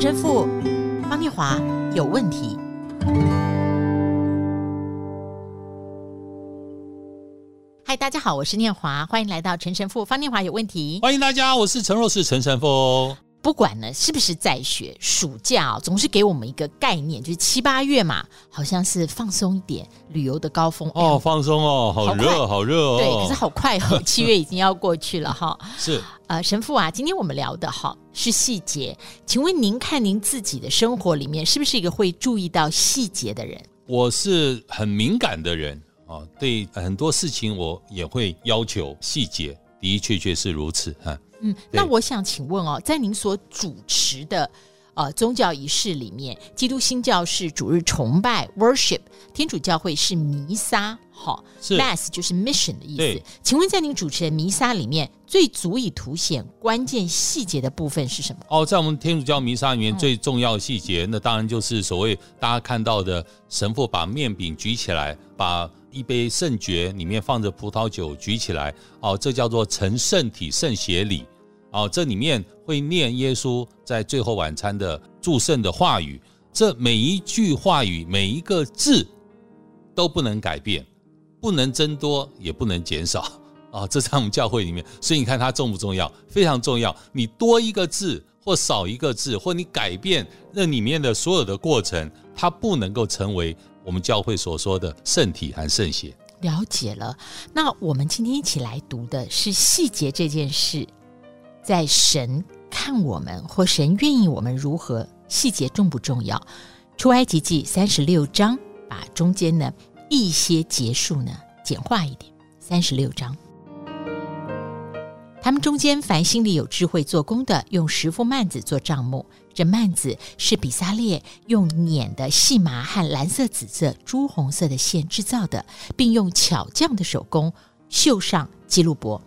陈神父方念华有问题。嗨，大家好，我是念华，欢迎来到陈神父方念华有问题。欢迎大家，我是陈若是陈神父。不管呢是不是在学，暑假哦，总是给我们一个概念，就是七八月嘛，好像是放松一点，旅游的高峰哦，放松哦，好热，好热哦。对，可是好快哦，七月已经要过去了哈。是，呃，神父啊，今天我们聊的哈是细节，请问您看您自己的生活里面是不是一个会注意到细节的人？我是很敏感的人啊，对很多事情我也会要求细节，的确确是如此哈。嗯，那我想请问哦，在您所主持的呃宗教仪式里面，基督新教是主日崇拜 （worship），天主教会是弥撒，好，mass 就是 mission 的意思。请问在您主持的弥撒里面，最足以凸显关键细节的部分是什么？哦，在我们天主教弥撒里面最重要的细节，嗯、那当然就是所谓大家看到的神父把面饼举起来，把。一杯圣爵里面放着葡萄酒，举起来哦，这叫做成圣体圣血礼哦。这里面会念耶稣在最后晚餐的祝圣的话语，这每一句话语每一个字都不能改变，不能增多，也不能减少啊。这在我们教会里面，所以你看它重不重要？非常重要。你多一个字或少一个字，或你改变那里面的所有的过程，它不能够成为。我们教会所说的圣体和圣血，了解了。那我们今天一起来读的是细节这件事，在神看我们或神愿意我们如何，细节重不重要？出埃及记三十六章，把中间呢一些结束呢简化一点。三十六章。他们中间凡心里有智慧做工的，用十副幔子做帐幕。这幔子是比撒列用捻的细麻和蓝色、紫色、朱红色的线制造的，并用巧匠的手工绣上基路伯。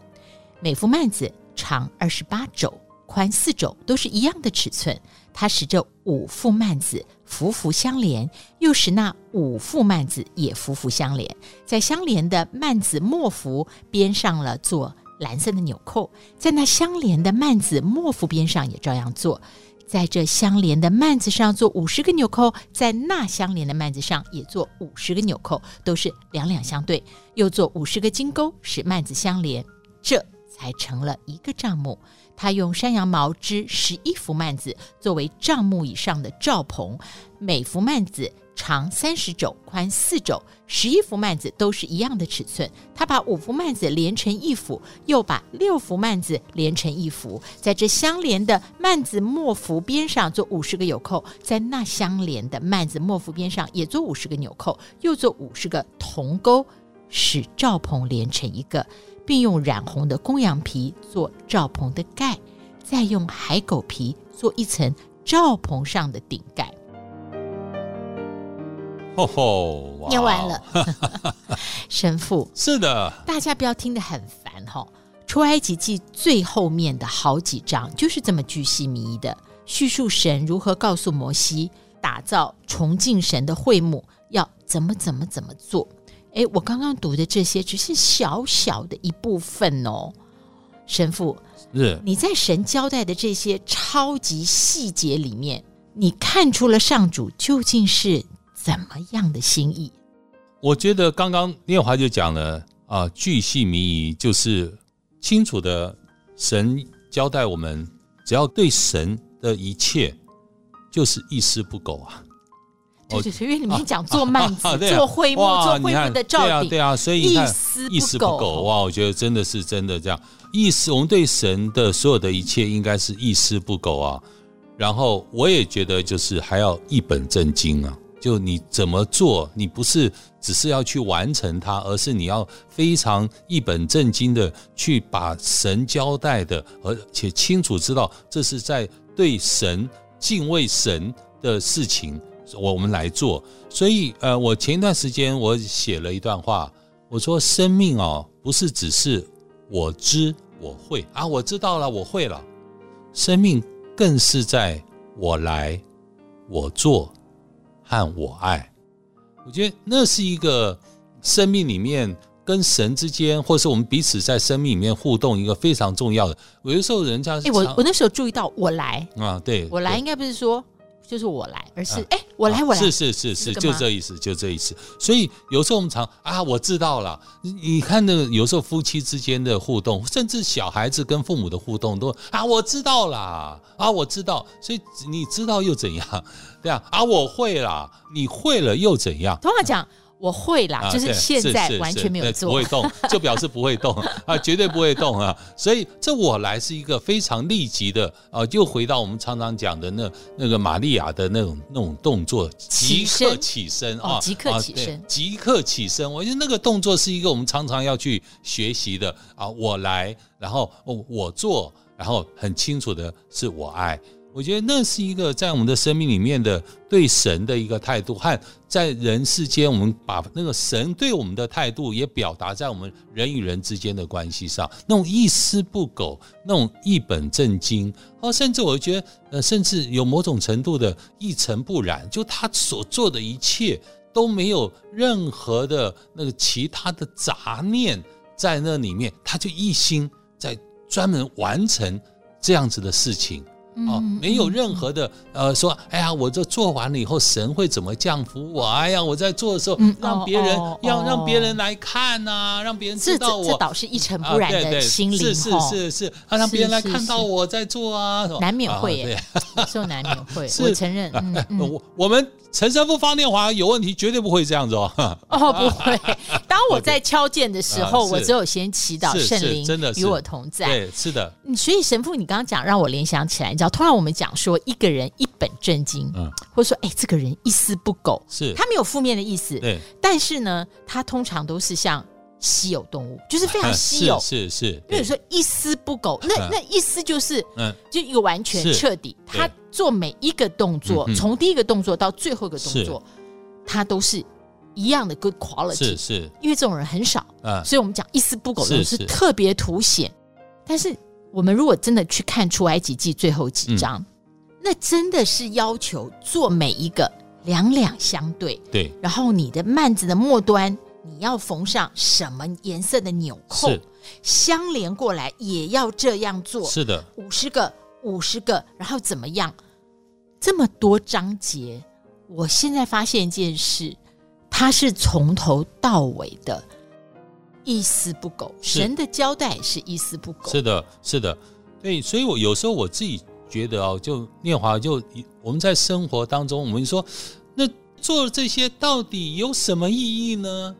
每副幔子长二十八肘，宽四肘，都是一样的尺寸。它使这五副幔子幅幅相连，又使那五副幔子也幅幅相连，在相连的幔子末幅边上了做。蓝色的纽扣，在那相连的幔子末幅边上也照样做，在这相连的幔子上做五十个纽扣，在那相连的幔子上也做五十个纽扣，都是两两相对，又做五十个金钩，使幔子相连，这才成了一个帐幕。他用山羊毛织十一幅幔子作为帐幕以上的罩棚，每幅幔子。长三十肘，宽四肘，十一幅幔子都是一样的尺寸。他把五幅幔子连成一幅，又把六幅幔子连成一幅，在这相连的幔子末幅边上做五十个纽扣，在那相连的幔子末幅边上也做五十个纽扣，又做五十个铜钩，使罩棚连成一个，并用染红的公羊皮做罩棚的盖，再用海狗皮做一层罩棚上的顶盖。吼吼，念完了，神父是的，大家不要听得很烦哈。出埃及记最后面的好几章就是这么巨细靡遗的叙述神如何告诉摩西打造崇敬神的会幕要怎么怎么怎么做。哎，我刚刚读的这些只是小小的一部分哦，神父是你在神交代的这些超级细节里面，你看出了上主究竟是怎么样的心意？我觉得刚刚念华就讲了啊，巨细靡遗，就是清楚的神交代我们，只要对神的一切就是一丝不苟啊。对对对，因为里面讲做幔子、啊啊啊、做灰幕、做灰幕的罩顶，对啊对啊，所以一丝一丝不苟哇，我觉得真的是真的这样，意思我们对神的所有的一切应该是一丝不苟啊。然后我也觉得就是还要一本正经啊。就你怎么做，你不是只是要去完成它，而是你要非常一本正经的去把神交代的，而且清楚知道这是在对神敬畏神的事情，我们来做。所以，呃，我前一段时间我写了一段话，我说生命哦，不是只是我知我会啊，我知道了，我会了，生命更是在我来我做。和我爱，我觉得那是一个生命里面跟神之间，或是我们彼此在生命里面互动，一个非常重要的。有的时候人家是，哎，我我那时候注意到我来啊，对，我来应该不是说。就是我来，而是哎、啊，我来，我来，是是是是，就这意思，就这意思。所以有时候我们常啊，我知道了。你你看那个有时候夫妻之间的互动，甚至小孩子跟父母的互动，都啊，我知道啦，啊，我知道。所以你知道又怎样？对啊，啊，我会啦，你会了又怎样？同样讲。我会啦，就是现在完全没有做，不会动，就表示不会动啊，绝对不会动啊。所以这我来是一个非常立即的啊，又回到我们常常讲的那那个玛利亚的那种那种动作，即刻起身啊，即刻起身，即刻起身。我觉得那个动作是一个我们常常要去学习的啊。我来，然后我做，然后很清楚的是我爱。我觉得那是一个在我们的生命里面的对神的一个态度，和在人世间，我们把那个神对我们的态度也表达在我们人与人之间的关系上，那种一丝不苟，那种一本正经，哦，甚至我觉得，呃，甚至有某种程度的一尘不染，就他所做的一切都没有任何的那个其他的杂念在那里面，他就一心在专门完成这样子的事情。哦，没有任何的呃说，哎呀，我这做完了以后，神会怎么降服我？哎呀，我在做的时候，让别人要让别人来看呐，让别人知道我。这倒是一尘不染的心灵，是是是是，让别人来看到我在做啊，难免会耶，有时候难免会，我承认。我我们陈神父方念华有问题，绝对不会这样子哦。哦，不会。当我在 敲键的时候，我只有先祈祷圣灵真的与我同在。对，是的。所以神父，你刚刚讲让我联想起来。你知道通常我们讲说一个人一本正经，嗯，或者说哎，这个人一丝不苟，是他没有负面的意思，对。但是呢，他通常都是像稀有动物，就是非常稀有，是是。因为有时候一丝不苟，那那意思就是，嗯，就一个完全彻底。他做每一个动作，从第一个动作到最后一个动作，他都是一样的 good quality，是是。因为这种人很少，嗯，所以我们讲一丝不苟的是特别凸显，但是。我们如果真的去看出埃及记最后几章，嗯、那真的是要求做每一个两两相对，对。然后你的幔子的末端，你要缝上什么颜色的纽扣，是相连过来也要这样做。是的，五十个，五十个，然后怎么样？这么多章节，我现在发现一件事，它是从头到尾的。一丝不苟，神的交代是一丝不苟。是的，是的，对，所以，我有时候我自己觉得哦，就念华，就我们在生活当中，我们说，那做这些到底有什么意义呢？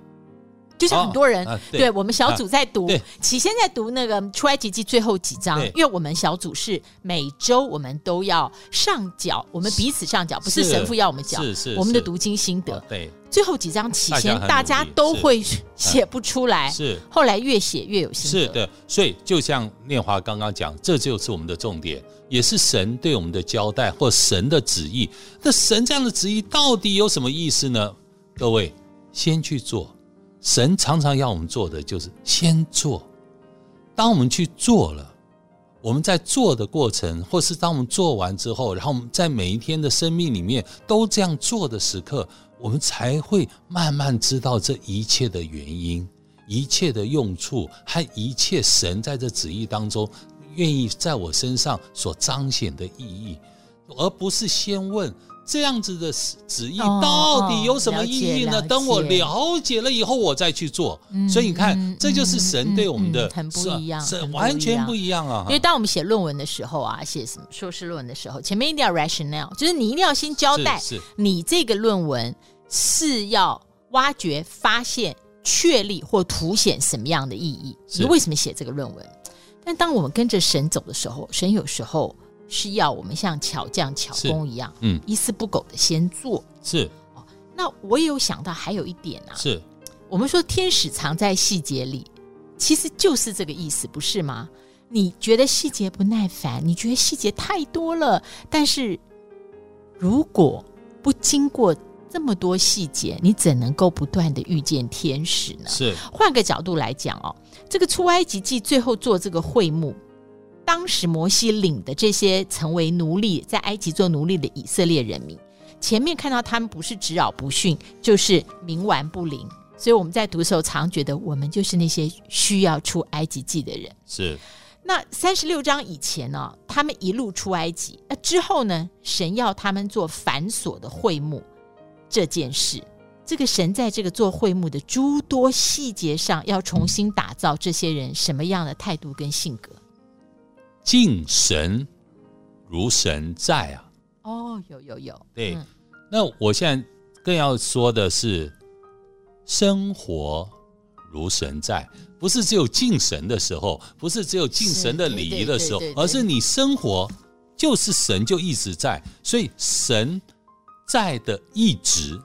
就像很多人，对我们小组在读，起先在读那个出埃及记最后几章，因为我们小组是每周我们都要上缴，我们彼此上缴，不是神父要我们缴，是是我们的读经心得。对。最后几章起先，大家都会写不出来，是后来越写越有心得。是的，所以就像念华刚刚讲，这就是我们的重点，也是神对我们的交代或神的旨意。那神这样的旨意到底有什么意思呢？各位，先去做。神常常要我们做的就是先做。当我们去做了，我们在做的过程，或是当我们做完之后，然后我们在每一天的生命里面都这样做的时刻。我们才会慢慢知道这一切的原因、一切的用处和一切神在这旨意当中愿意在我身上所彰显的意义，而不是先问这样子的旨意到底有什么意义呢？等我了解了以后，我再去做。所以你看，这就是神对我们的很不一样，是完全不一样啊！因为当我们写论文的时候啊，写什么硕士论文的时候，前面一定要 rationale，就是你一定要先交代你这个论文。是要挖掘、发现、确立或凸显什么样的意义？你为什么写这个论文？但当我们跟着神走的时候，神有时候是要我们像巧匠巧工一样，嗯，一丝不苟的先做。是哦，那我也有想到还有一点啊，是我们说天使藏在细节里，其实就是这个意思，不是吗？你觉得细节不耐烦，你觉得细节太多了，但是如果不经过。这么多细节，你怎能够不断的遇见天使呢？是，换个角度来讲哦，这个出埃及记最后做这个会幕，当时摩西领的这些成为奴隶，在埃及做奴隶的以色列人民，前面看到他们不是执拗不驯，就是冥顽不灵，所以我们在读的时候，常觉得我们就是那些需要出埃及记的人。是。那三十六章以前呢、哦，他们一路出埃及，那之后呢，神要他们做繁琐的会幕这件事。这个神在这个做会幕的诸多细节上，要重新打造这些人什么样的态度跟性格？敬神如神在啊！哦，有有有。对，嗯、那我现在更要说的是，生活如神在，不是只有敬神的时候，不是只有敬神的礼仪的时候，而是你生活就是神就一直在，所以神在的一直。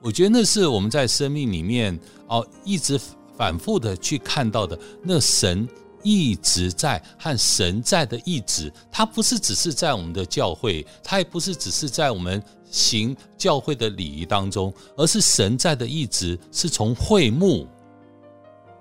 我觉得那是我们在生命里面哦，一直反复的去看到的。那神一直在和神在的一直，它不是只是在我们的教会，它也不是只是在我们行教会的礼仪当中，而是神在的一直是从会幕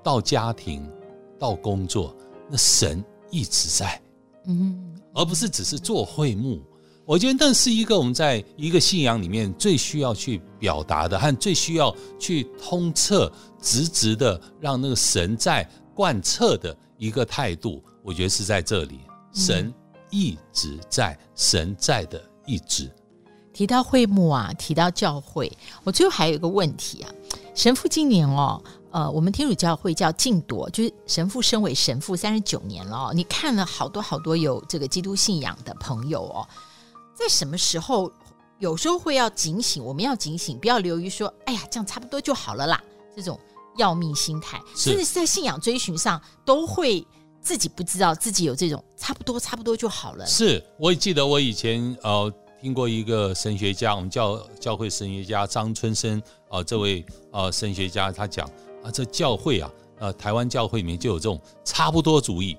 到家庭到工作，那神一直在，嗯，而不是只是做会幕。我觉得那是一个我们在一个信仰里面最需要去表达的，和最需要去通彻、直直的让那个神在贯彻的一个态度。我觉得是在这里，神一直在，神在的一直。提到会幕啊，提到教会，我最后还有一个问题啊，神父今年哦，呃，我们天主教会叫禁铎，就是神父身为神父三十九年了哦，你看了好多好多有这个基督信仰的朋友哦。在什么时候，有时候会要警醒，我们要警醒，不要流于说，哎呀，这样差不多就好了啦，这种要命心态，甚至是在信仰追寻上，都会自己不知道自己有这种差不多，差不多就好了。是，我也记得我以前呃听过一个神学家，我们教教会神学家张春生啊、呃，这位呃神学家他讲啊，这教会啊，呃，台湾教会里面就有这种差不多主义，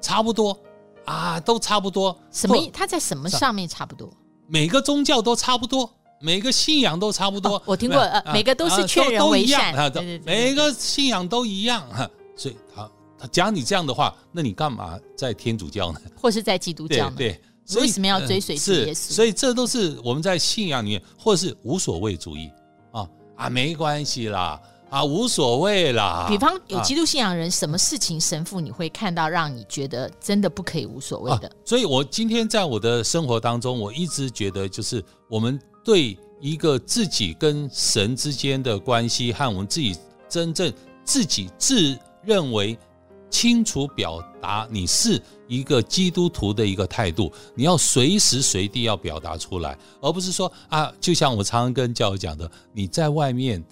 差不多。啊，都差不多。什么？他在什么上面差不多？每个宗教都差不多，每个信仰都差不多。哦、我听过，呃，每个都是劝人为善。啊，对对对，每个信仰都一样。哈，所以他他讲你这样的话，那你干嘛在天主教呢？或是在基督教呢？对，对，所以为什么要追随耶稣？是，所以这都是我们在信仰里面，或是无所谓主义啊啊，没关系啦。啊，无所谓啦。比方有基督信仰人，啊、什么事情神父你会看到，让你觉得真的不可以无所谓的？啊、所以，我今天在我的生活当中，我一直觉得，就是我们对一个自己跟神之间的关系，和我们自己真正自己自认为清楚表达你是一个基督徒的一个态度，你要随时随地要表达出来，而不是说啊，就像我常常跟教友讲的，你在外面。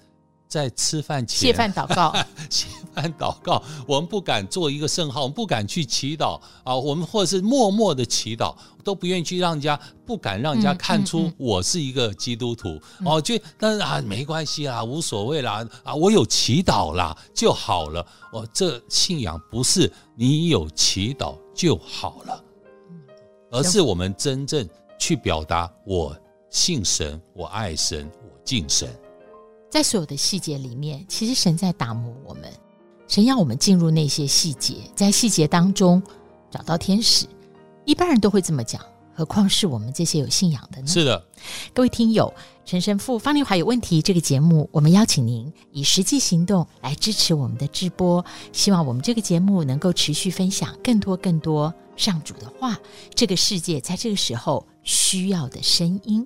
在吃饭前，谢饭祷告，谢饭祷告。我们不敢做一个圣号，我们不敢去祈祷啊。我们或者是默默的祈祷，都不愿意去让人家，不敢让人家看出我是一个基督徒。哦，就但是啊，没关系啦，无所谓啦啊，我有祈祷啦就好了。哦，这信仰不是你有祈祷就好了，而是我们真正去表达我信神，我爱神，我敬神。在所有的细节里面，其实神在打磨我们，神要我们进入那些细节，在细节当中找到天使。一般人都会这么讲，何况是我们这些有信仰的呢？是的，各位听友，陈神父方丽华有问题。这个节目，我们邀请您以实际行动来支持我们的直播，希望我们这个节目能够持续分享更多更多上主的话，这个世界在这个时候需要的声音。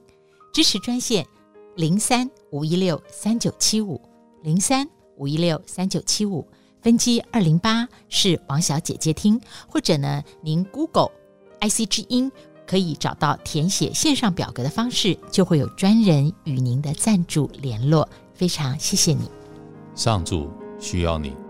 支持专线。零三五一六三九七五，零三五一六三九七五，分机二零八是王小姐接听，或者呢，您 Google IC 之音可以找到填写线上表格的方式，就会有专人与您的赞助联络。非常谢谢你，上主需要你。